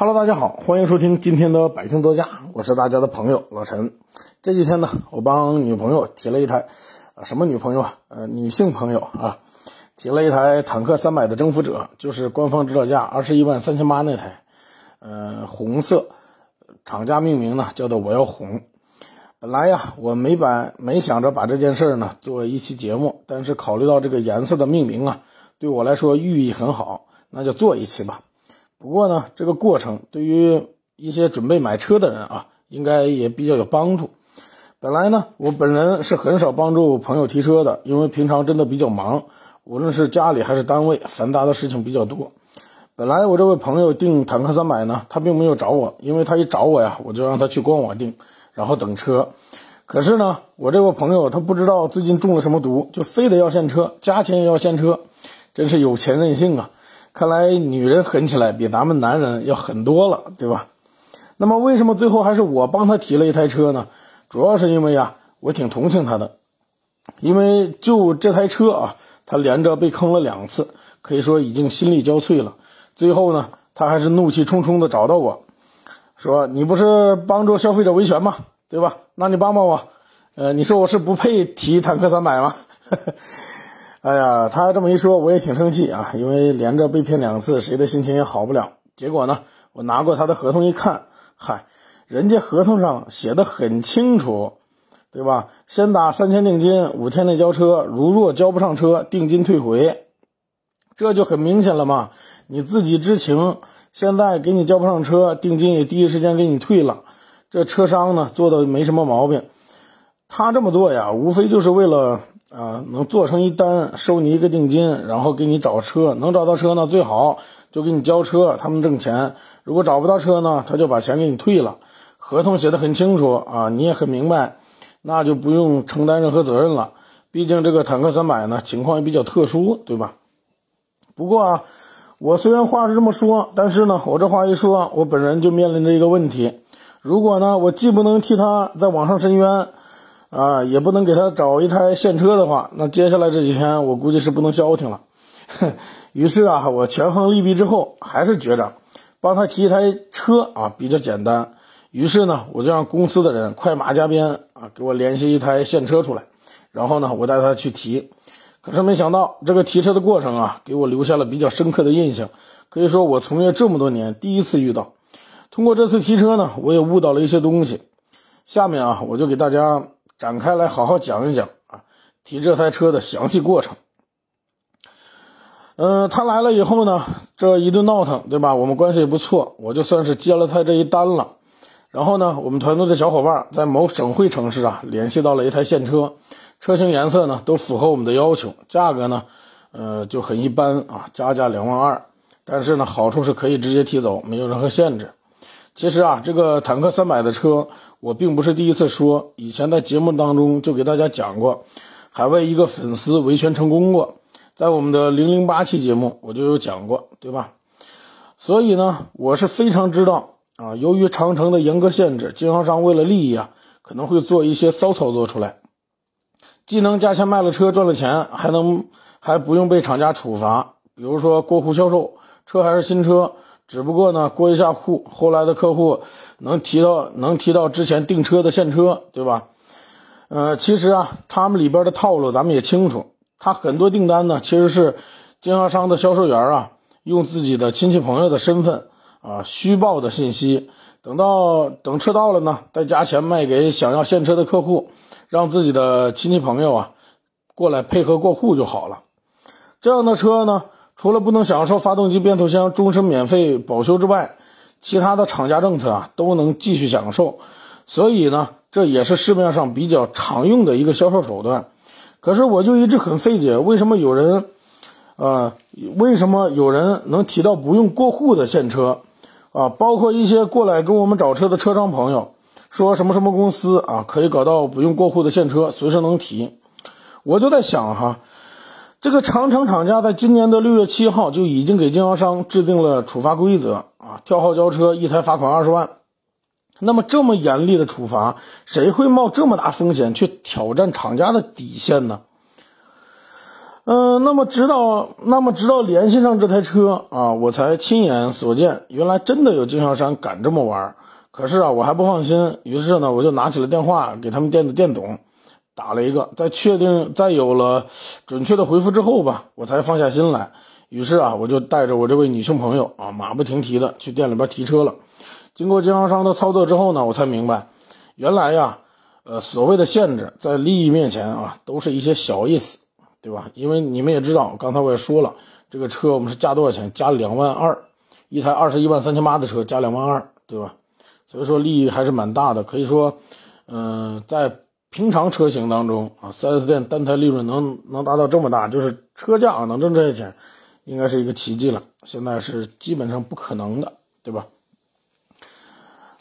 Hello，大家好，欢迎收听今天的百姓座驾，我是大家的朋友老陈。这几天呢，我帮女朋友提了一台，啊，什么女朋友啊？呃，女性朋友啊，提了一台坦克三百的征服者，就是官方指导价二十一万三千八那台，呃，红色，厂家命名呢叫做我要红。本来呀，我没把没想着把这件事呢做一期节目，但是考虑到这个颜色的命名啊，对我来说寓意很好，那就做一期吧。不过呢，这个过程对于一些准备买车的人啊，应该也比较有帮助。本来呢，我本人是很少帮助朋友提车的，因为平常真的比较忙，无论是家里还是单位，繁杂的事情比较多。本来我这位朋友订坦克三百呢，他并没有找我，因为他一找我呀，我就让他去官网订，然后等车。可是呢，我这位朋友他不知道最近中了什么毒，就非得要现车，加钱也要现车，真是有钱任性啊！看来女人狠起来比咱们男人要狠多了，对吧？那么为什么最后还是我帮他提了一台车呢？主要是因为呀，我挺同情他的，因为就这台车啊，他连着被坑了两次，可以说已经心力交瘁了。最后呢，他还是怒气冲冲的找到我说：“你不是帮助消费者维权吗？对吧？那你帮帮我。呃，你说我是不配提坦克三百吗？”哎呀，他这么一说，我也挺生气啊，因为连着被骗两次，谁的心情也好不了。结果呢，我拿过他的合同一看，嗨，人家合同上写的很清楚，对吧？先打三千定金，五天内交车，如若交不上车，定金退回，这就很明显了嘛。你自己知情，现在给你交不上车，定金也第一时间给你退了，这车商呢做的没什么毛病。他这么做呀，无非就是为了。啊，能做成一单，收你一个定金，然后给你找车，能找到车呢最好，就给你交车，他们挣钱。如果找不到车呢，他就把钱给你退了。合同写的很清楚啊，你也很明白，那就不用承担任何责任了。毕竟这个坦克三百呢，情况也比较特殊，对吧？不过啊，我虽然话是这么说，但是呢，我这话一说，我本人就面临着一个问题：如果呢，我既不能替他在网上申冤。啊，也不能给他找一台现车的话，那接下来这几天我估计是不能消停了。于是啊，我权衡利弊之后，还是觉着帮他提一台车啊比较简单。于是呢，我就让公司的人快马加鞭啊，给我联系一台现车出来，然后呢，我带他去提。可是没想到，这个提车的过程啊，给我留下了比较深刻的印象。可以说，我从业这么多年第一次遇到。通过这次提车呢，我也悟到了一些东西。下面啊，我就给大家。展开来好好讲一讲啊，提这台车的详细过程。嗯，他来了以后呢，这一顿闹腾，对吧？我们关系也不错，我就算是接了他这一单了。然后呢，我们团队的小伙伴在某省会城市啊，联系到了一台现车，车型颜色呢都符合我们的要求，价格呢，呃，就很一般啊，加价两万二。但是呢，好处是可以直接提走，没有任何限制。其实啊，这个坦克三百的车。我并不是第一次说，以前在节目当中就给大家讲过，还为一个粉丝维权成功过，在我们的零零八期节目我就有讲过，对吧？所以呢，我是非常知道啊，由于长城的严格限制，经销商为了利益啊，可能会做一些骚操作出来，既能加钱卖了车赚了钱，还能还不用被厂家处罚，比如说过户销售，车还是新车。只不过呢，过一下户，后来的客户能提到能提到之前订车的现车，对吧？呃，其实啊，他们里边的套路咱们也清楚。他很多订单呢，其实是经销商的销售员啊，用自己的亲戚朋友的身份啊，虚报的信息，等到等车到了呢，再加钱卖给想要现车的客户，让自己的亲戚朋友啊过来配合过户就好了。这样的车呢？除了不能享受发动机、变速箱终身免费保修之外，其他的厂家政策啊都能继续享受，所以呢，这也是市面上比较常用的一个销售手段。可是我就一直很费解，为什么有人，呃，为什么有人能提到不用过户的现车，啊，包括一些过来跟我们找车的车商朋友，说什么什么公司啊可以搞到不用过户的现车，随时能提，我就在想哈。这个长城厂家在今年的六月七号就已经给经销商制定了处罚规则啊，跳号交车一台罚款二十万。那么这么严厉的处罚，谁会冒这么大风险去挑战厂家的底线呢？嗯，那么直到那么直到联系上这台车啊，我才亲眼所见，原来真的有经销商敢这么玩。可是啊，我还不放心，于是呢，我就拿起了电话给他们店的店总打了一个，在确定在有了准确的回复之后吧，我才放下心来。于是啊，我就带着我这位女性朋友啊，马不停蹄的去店里边提车了。经过经销商的操作之后呢，我才明白，原来呀，呃，所谓的限制在利益面前啊，都是一些小意思。对吧？因为你们也知道，刚才我也说了，这个车我们是加多少钱？加两万二，一台二十一万三千八的车加两万二，对吧？所以说利益还是蛮大的。可以说，嗯，在平常车型当中啊，4S 店单台利润能能达到这么大，就是车价啊能挣这些钱，应该是一个奇迹了。现在是基本上不可能的，对吧？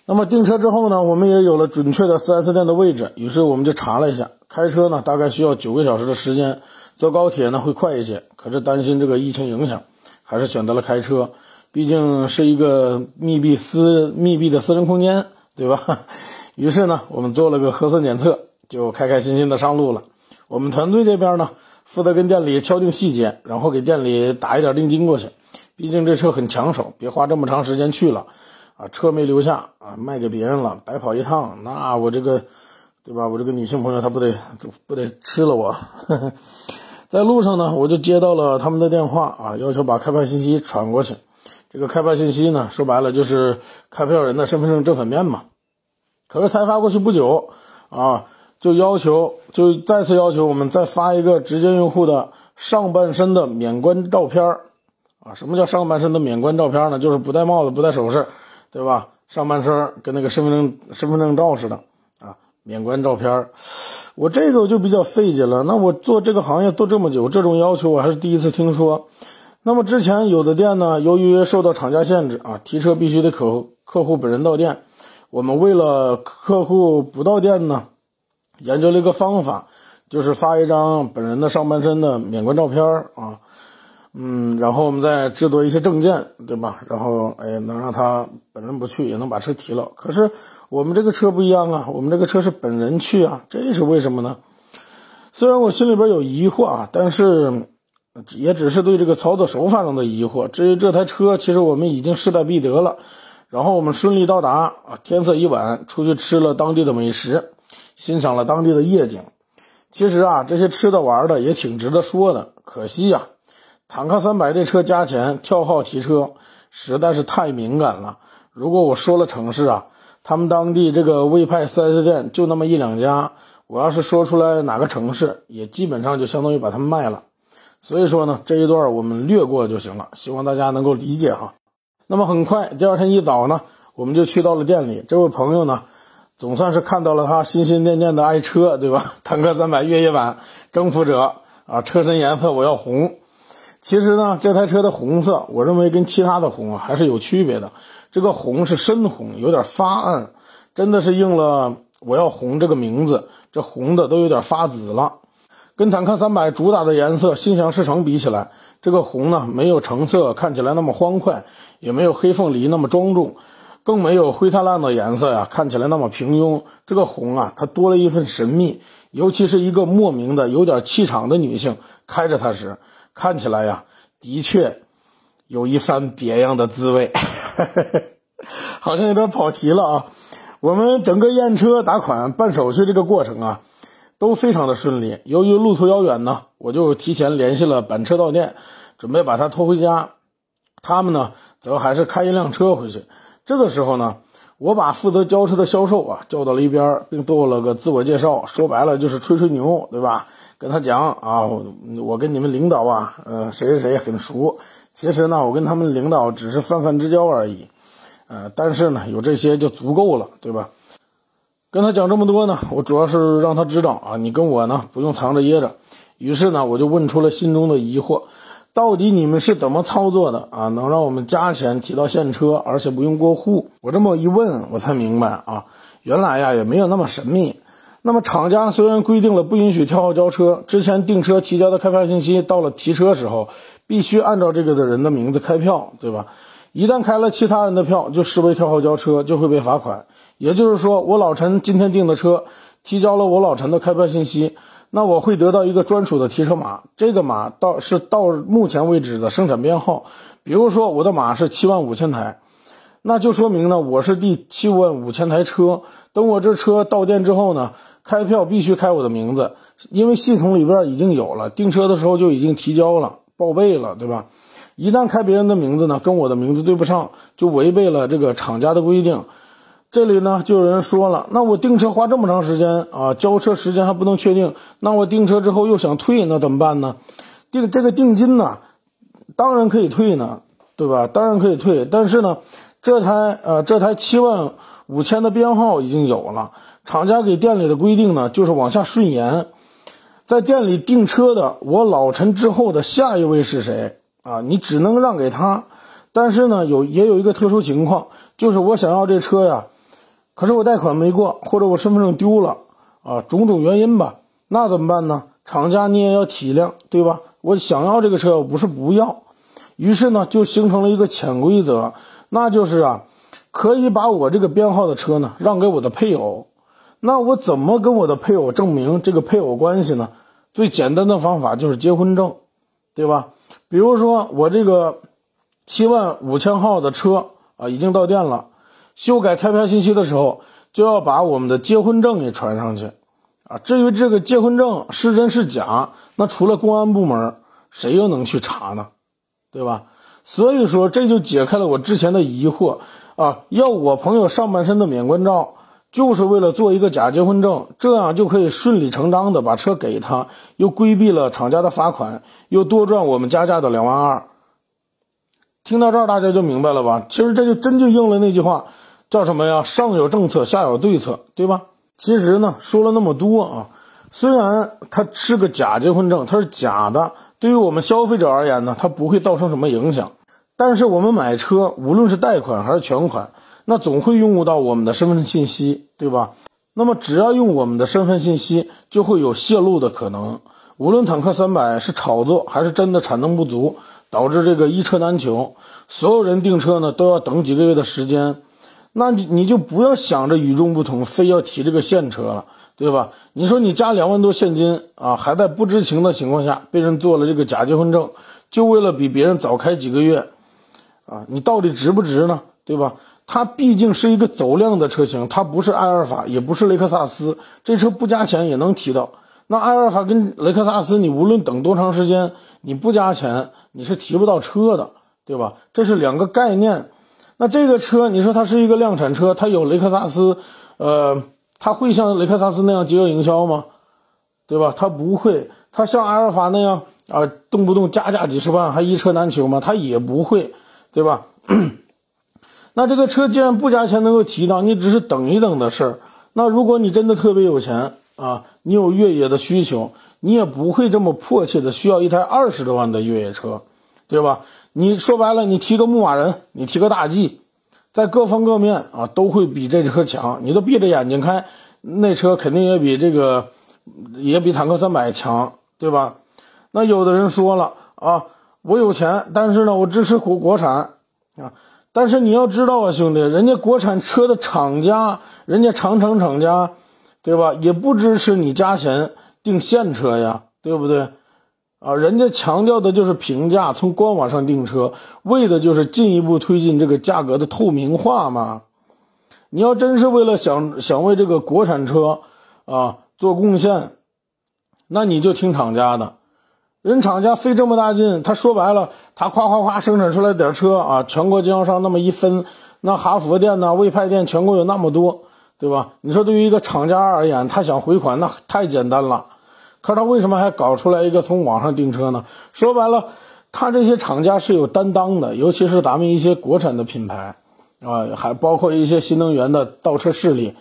那么订车之后呢，我们也有了准确的 4S 店的位置，于是我们就查了一下，开车呢大概需要九个小时的时间。坐高铁呢会快一些，可是担心这个疫情影响，还是选择了开车。毕竟是一个密闭私密闭的私人空间，对吧？于是呢，我们做了个核酸检测，就开开心心的上路了。我们团队这边呢，负责跟店里敲定细节，然后给店里打一点定金过去。毕竟这车很抢手，别花这么长时间去了，啊，车没留下啊，卖给别人了，白跑一趟，那我这个，对吧？我这个女性朋友她不得不得吃了我。在路上呢，我就接到了他们的电话啊，要求把开票信息传过去。这个开票信息呢，说白了就是开票人的身份证正反面嘛。可是才发过去不久啊，就要求就再次要求我们再发一个直接用户的上半身的免冠照片啊。什么叫上半身的免冠照片呢？就是不戴帽子、不戴首饰，对吧？上半身跟那个身份证身份证照似的啊，免冠照片我这个就比较费解了。那我做这个行业做这么久，这种要求我还是第一次听说。那么之前有的店呢，由于受到厂家限制啊，提车必须得客客户本人到店。我们为了客户不到店呢，研究了一个方法，就是发一张本人的上半身的免冠照片啊，嗯，然后我们再制作一些证件，对吧？然后哎，能让他本人不去也能把车提了。可是。我们这个车不一样啊，我们这个车是本人去啊，这是为什么呢？虽然我心里边有疑惑啊，但是也只是对这个操作手法上的疑惑。至于这台车，其实我们已经势在必得了。然后我们顺利到达啊，天色已晚，出去吃了当地的美食，欣赏了当地的夜景。其实啊，这些吃的玩的也挺值得说的。可惜呀，坦克三百这车加钱跳号提车实在是太敏感了。如果我说了城市啊。他们当地这个魏派 4S 店就那么一两家，我要是说出来哪个城市，也基本上就相当于把他们卖了。所以说呢，这一段我们略过就行了，希望大家能够理解哈。那么很快，第二天一早呢，我们就去到了店里。这位朋友呢，总算是看到了他心心念念的爱车，对吧？坦克三百越野版征服者啊，车身颜色我要红。其实呢，这台车的红色，我认为跟其他的红啊还是有区别的。这个红是深红，有点发暗，真的是应了“我要红”这个名字。这红的都有点发紫了，跟坦克三百主打的颜色心想事成比起来，这个红呢没有橙色看起来那么欢快，也没有黑凤梨那么庄重，更没有灰太烂的颜色呀看起来那么平庸。这个红啊，它多了一份神秘，尤其是一个莫名的有点气场的女性开着它时。看起来呀，的确有一番别样的滋味，好像有点跑题了啊。我们整个验车、打款、办手续这个过程啊，都非常的顺利。由于路途遥远呢，我就提前联系了板车到店，准备把它拖回家。他们呢，则还是开一辆车回去。这个时候呢，我把负责交车的销售啊叫到了一边，并做了个自我介绍，说白了就是吹吹牛，对吧？跟他讲啊，我跟你们领导啊，呃，谁谁谁很熟。其实呢，我跟他们领导只是泛泛之交而已，呃，但是呢，有这些就足够了，对吧？跟他讲这么多呢，我主要是让他知道啊，你跟我呢不用藏着掖着。于是呢，我就问出了心中的疑惑：到底你们是怎么操作的啊？能让我们加钱提到现车，而且不用过户？我这么一问，我才明白啊，原来呀也没有那么神秘。那么厂家虽然规定了不允许跳号交车，之前订车提交的开票信息到了提车时候，必须按照这个的人的名字开票，对吧？一旦开了其他人的票，就视为跳号交车，就会被罚款。也就是说，我老陈今天订的车，提交了我老陈的开票信息，那我会得到一个专属的提车码，这个码到是到目前为止的生产编号。比如说我的码是七万五千台，那就说明呢我是第七万五千台车。等我这车到店之后呢，开票必须开我的名字，因为系统里边已经有了，订车的时候就已经提交了报备了，对吧？一旦开别人的名字呢，跟我的名字对不上，就违背了这个厂家的规定。这里呢，就有人说了，那我订车花这么长时间啊，交车时间还不能确定，那我订车之后又想退，那怎么办呢？定这个定金呢，当然可以退呢，对吧？当然可以退，但是呢，这台呃这台七万五千的编号已经有了，厂家给店里的规定呢，就是往下顺延，在店里订车的我老陈之后的下一位是谁？啊，你只能让给他，但是呢，有也有一个特殊情况，就是我想要这车呀，可是我贷款没过，或者我身份证丢了，啊，种种原因吧，那怎么办呢？厂家你也要体谅，对吧？我想要这个车，我不是不要，于是呢，就形成了一个潜规则，那就是啊，可以把我这个编号的车呢让给我的配偶，那我怎么跟我的配偶证明这个配偶关系呢？最简单的方法就是结婚证，对吧？比如说我这个七万五千号的车啊，已经到店了，修改开票信息的时候，就要把我们的结婚证给传上去啊。至于这个结婚证是真是假，那除了公安部门，谁又能去查呢？对吧？所以说这就解开了我之前的疑惑啊，要我朋友上半身的免冠照。就是为了做一个假结婚证，这样就可以顺理成章的把车给他，又规避了厂家的罚款，又多赚我们加价的两万二。听到这儿，大家就明白了吧？其实这就真就应了那句话，叫什么呀？上有政策，下有对策，对吧？其实呢，说了那么多啊，虽然它是个假结婚证，它是假的，对于我们消费者而言呢，它不会造成什么影响。但是我们买车，无论是贷款还是全款。那总会用到我们的身份信息，对吧？那么只要用我们的身份信息，就会有泄露的可能。无论坦克三百是炒作还是真的产能不足，导致这个一车难求，所有人订车呢都要等几个月的时间。那你你就不要想着与众不同，非要提这个现车了，对吧？你说你加两万多现金啊，还在不知情的情况下被人做了这个假结婚证，就为了比别人早开几个月，啊，你到底值不值呢？对吧？它毕竟是一个走量的车型，它不是埃尔法，也不是雷克萨斯，这车不加钱也能提到。那埃尔法跟雷克萨斯，你无论等多长时间，你不加钱，你是提不到车的，对吧？这是两个概念。那这个车，你说它是一个量产车，它有雷克萨斯，呃，它会像雷克萨斯那样饥饿营销吗？对吧？它不会。它像埃尔法那样啊，动不动加价几十万，还一车难求吗？它也不会，对吧？那这个车既然不加钱能够提到，你只是等一等的事儿。那如果你真的特别有钱啊，你有越野的需求，你也不会这么迫切的需要一台二十多万的越野车，对吧？你说白了，你提个牧马人，你提个大 G，在各方各面啊都会比这车强。你都闭着眼睛开，那车肯定也比这个，也比坦克三百强，对吧？那有的人说了啊，我有钱，但是呢，我支持国国产啊。但是你要知道啊，兄弟，人家国产车的厂家，人家长城厂家，对吧？也不支持你加钱订现车呀，对不对？啊，人家强调的就是平价，从官网上订车，为的就是进一步推进这个价格的透明化嘛。你要真是为了想想为这个国产车啊做贡献，那你就听厂家的。人厂家费这么大劲，他说白了，他夸夸夸生产出来点车啊，全国经销商那么一分，那哈佛店呐、魏派店全国有那么多，对吧？你说对于一个厂家而言，他想回款那太简单了，他说他为什么还搞出来一个从网上订车呢？说白了，他这些厂家是有担当的，尤其是咱们一些国产的品牌啊，还包括一些新能源的倒车势力，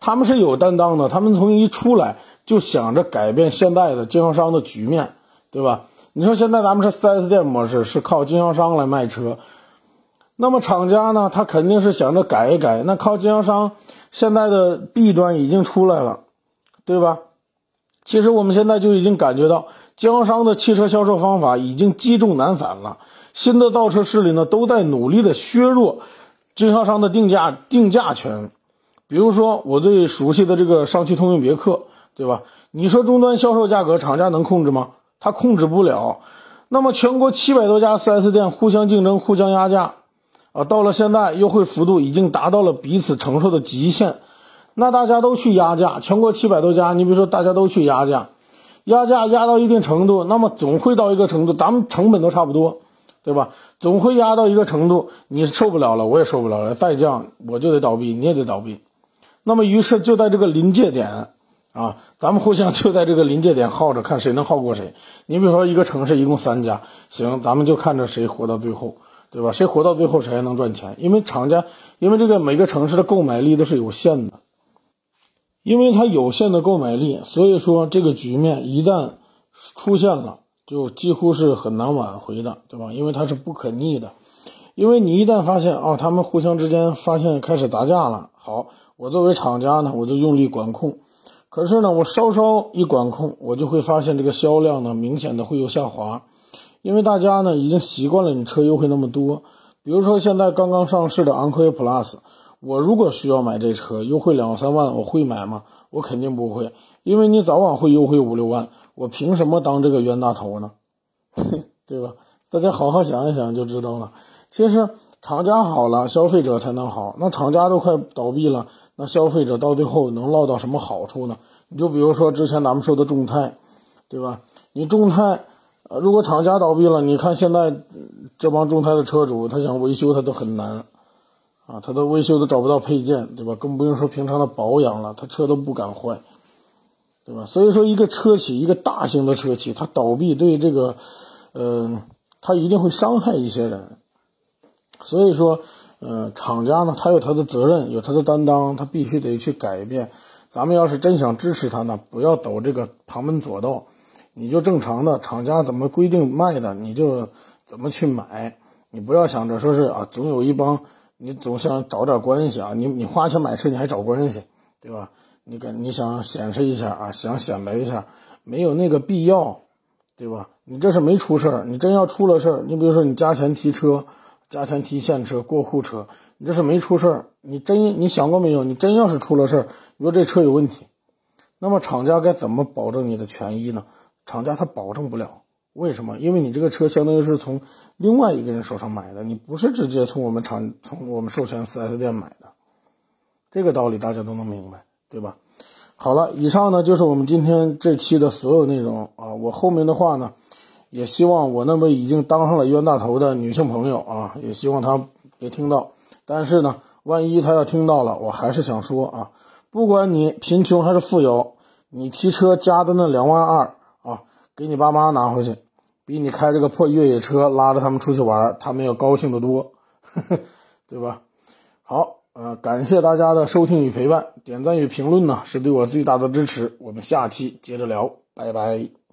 他们是有担当的，他们从一出来就想着改变现在的经销商的局面。对吧？你说现在咱们是 4S 店模式，是靠经销商来卖车，那么厂家呢？他肯定是想着改一改。那靠经销商，现在的弊端已经出来了，对吧？其实我们现在就已经感觉到，经销商的汽车销售方法已经积重难返了。新的造车势力呢，都在努力的削弱经销商的定价定价权。比如说，我最熟悉的这个上汽通用别克，对吧？你说终端销售价格厂家能控制吗？他控制不了。那么全国七百多家 4S 店互相竞争、互相压价，啊，到了现在优惠幅度已经达到了彼此承受的极限，那大家都去压价，全国七百多家，你比如说大家都去压价，压价压到一定程度，那么总会到一个程度，咱们成本都差不多，对吧？总会压到一个程度，你受不了了，我也受不了了，再降我就得倒闭，你也得倒闭。那么于是就在这个临界点。啊，咱们互相就在这个临界点耗着，看谁能耗过谁。你比如说，一个城市一共三家，行，咱们就看着谁活到最后，对吧？谁活到最后，谁还能赚钱。因为厂家，因为这个每个城市的购买力都是有限的，因为它有限的购买力，所以说这个局面一旦出现了，就几乎是很难挽回的，对吧？因为它是不可逆的。因为你一旦发现啊，他们互相之间发现开始打架了，好，我作为厂家呢，我就用力管控。可是呢，我稍稍一管控，我就会发现这个销量呢明显的会有下滑，因为大家呢已经习惯了你车优惠那么多。比如说现在刚刚上市的昂科威 Plus，我如果需要买这车优惠两三万，我会买吗？我肯定不会，因为你早晚会优惠五六万，我凭什么当这个冤大头呢？对吧？大家好好想一想就知道了。其实厂家好了，消费者才能好。那厂家都快倒闭了。那消费者到最后能落到什么好处呢？你就比如说之前咱们说的众泰，对吧？你众泰，呃，如果厂家倒闭了，你看现在这帮众泰的车主，他想维修他都很难，啊，他的维修都找不到配件，对吧？更不用说平常的保养了，他车都不敢坏，对吧？所以说，一个车企，一个大型的车企，它倒闭对这个，呃，它一定会伤害一些人，所以说。呃，厂家呢，他有他的责任，有他的担当，他必须得去改变。咱们要是真想支持他呢，不要走这个旁门左道，你就正常的厂家怎么规定卖的，你就怎么去买。你不要想着说是啊，总有一帮你总想找点关系啊，你你花钱买车你还找关系，对吧？你跟你想显示一下啊，想显摆一下，没有那个必要，对吧？你这是没出事儿，你真要出了事儿，你比如说你加钱提车。加钱提现车、过户车，你这是没出事儿。你真你想过没有？你真要是出了事儿，你说这车有问题，那么厂家该怎么保证你的权益呢？厂家他保证不了，为什么？因为你这个车相当于是从另外一个人手上买的，你不是直接从我们厂、从我们授权 4S 店买的。这个道理大家都能明白，对吧？好了，以上呢就是我们今天这期的所有内容啊。我后面的话呢。也希望我那位已经当上了冤大头的女性朋友啊，也希望她别听到。但是呢，万一她要听到了，我还是想说啊，不管你贫穷还是富有，你提车加的那两万二啊，给你爸妈拿回去，比你开这个破越野车拉着他们出去玩，他们要高兴的多，对吧？好，呃，感谢大家的收听与陪伴，点赞与评论呢是对我最大的支持。我们下期接着聊，拜拜。